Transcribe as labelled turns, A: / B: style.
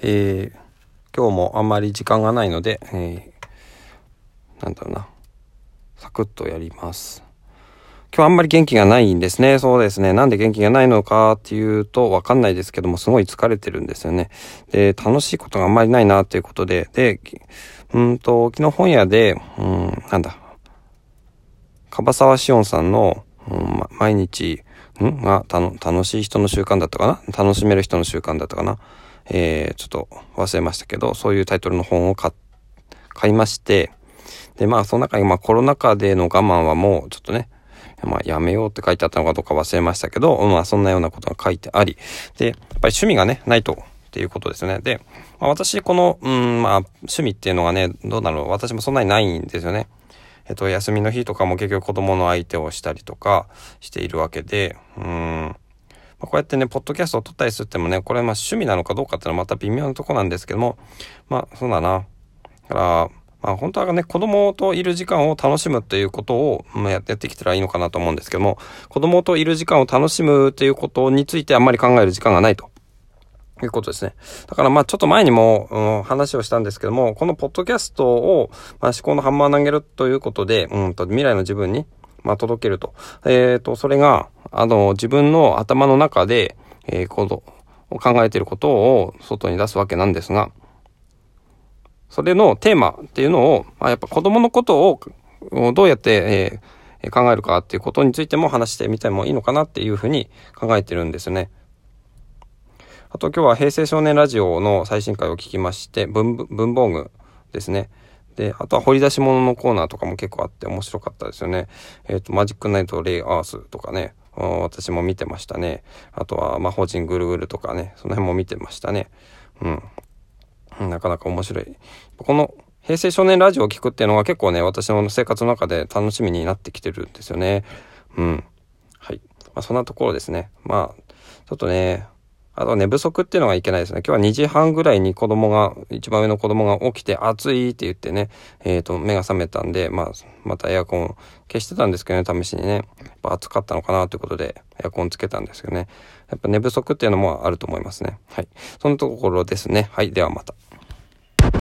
A: えー、今日もあんまり時間がないので、えー、なんだろうな、サクッとやります。今日あんまり元気がないんですね。そうですね。なんで元気がないのかっていうとわかんないですけども、すごい疲れてるんですよね。で、楽しいことがあんまりないなっていうことで、で、うんと、昨日本屋で、うん、なんだ、樺沢志音さんの、うん、毎日、ん？が、楽しい人の習慣だったかな？楽しめる人の習慣だったかな？えー、ちょっと忘れましたけど、そういうタイトルの本を買、いまして、で、まあ、その中に、まあ、コロナ禍での我慢はもう、ちょっとね、まあ、やめようって書いてあったのかどうか忘れましたけど、まあ、そんなようなことが書いてあり、で、やっぱり趣味がね、ないと、っていうことですね。で、まあ、私、この、うん、まあ、趣味っていうのがね、どうだろう、私もそんなにないんですよね。えっと、休みの日とかも結局子供の相手をしたりとかしているわけで、うん、まあ、こうやってね、ポッドキャストを撮ったりするってもね、これまあ趣味なのかどうかっていうのはまた微妙なとこなんですけども、まあ、そうだな。だから、まあ本当はね、子供といる時間を楽しむっていうことを、まあ、やってきたらいいのかなと思うんですけども、子供といる時間を楽しむっていうことについてあんまり考える時間がないと。いうことですね。だからまあちょっと前にも、うん、話をしたんですけども、このポッドキャストを、まあ、思考のハンマー投げるということで、うんと未来の自分に、まあ、届けると。えっ、ー、と、それが、あの、自分の頭の中で、えー、行動を考えていることを外に出すわけなんですが、それのテーマっていうのを、まあ、やっぱ子供のことをどうやって、えー、考えるかっていうことについても話してみてもいいのかなっていうふうに考えてるんですね。あと今日は平成少年ラジオの最新回を聞きまして、文文房具ですね。で、あとは掘り出し物のコーナーとかも結構あって面白かったですよね。えっ、ー、と、マジックナイトレイアースとかね、私も見てましたね。あとは魔法陣ぐるぐるとかね、その辺も見てましたね。うん。なかなか面白い。この平成少年ラジオを聴くっていうのが結構ね、私の生活の中で楽しみになってきてるんですよね。うん。はい。まあ、そんなところですね。まあ、ちょっとね、あと寝不足っていうのがいけないですね。今日は2時半ぐらいに子供が、一番上の子供が起きて暑いって言ってね、えっ、ー、と、目が覚めたんで、まあ、またエアコン消してたんですけどね、試しにね。やっぱ暑かったのかなということで、エアコンつけたんですけどね。やっぱ寝不足っていうのもあると思いますね。はい。そのところですね。はい。ではまた。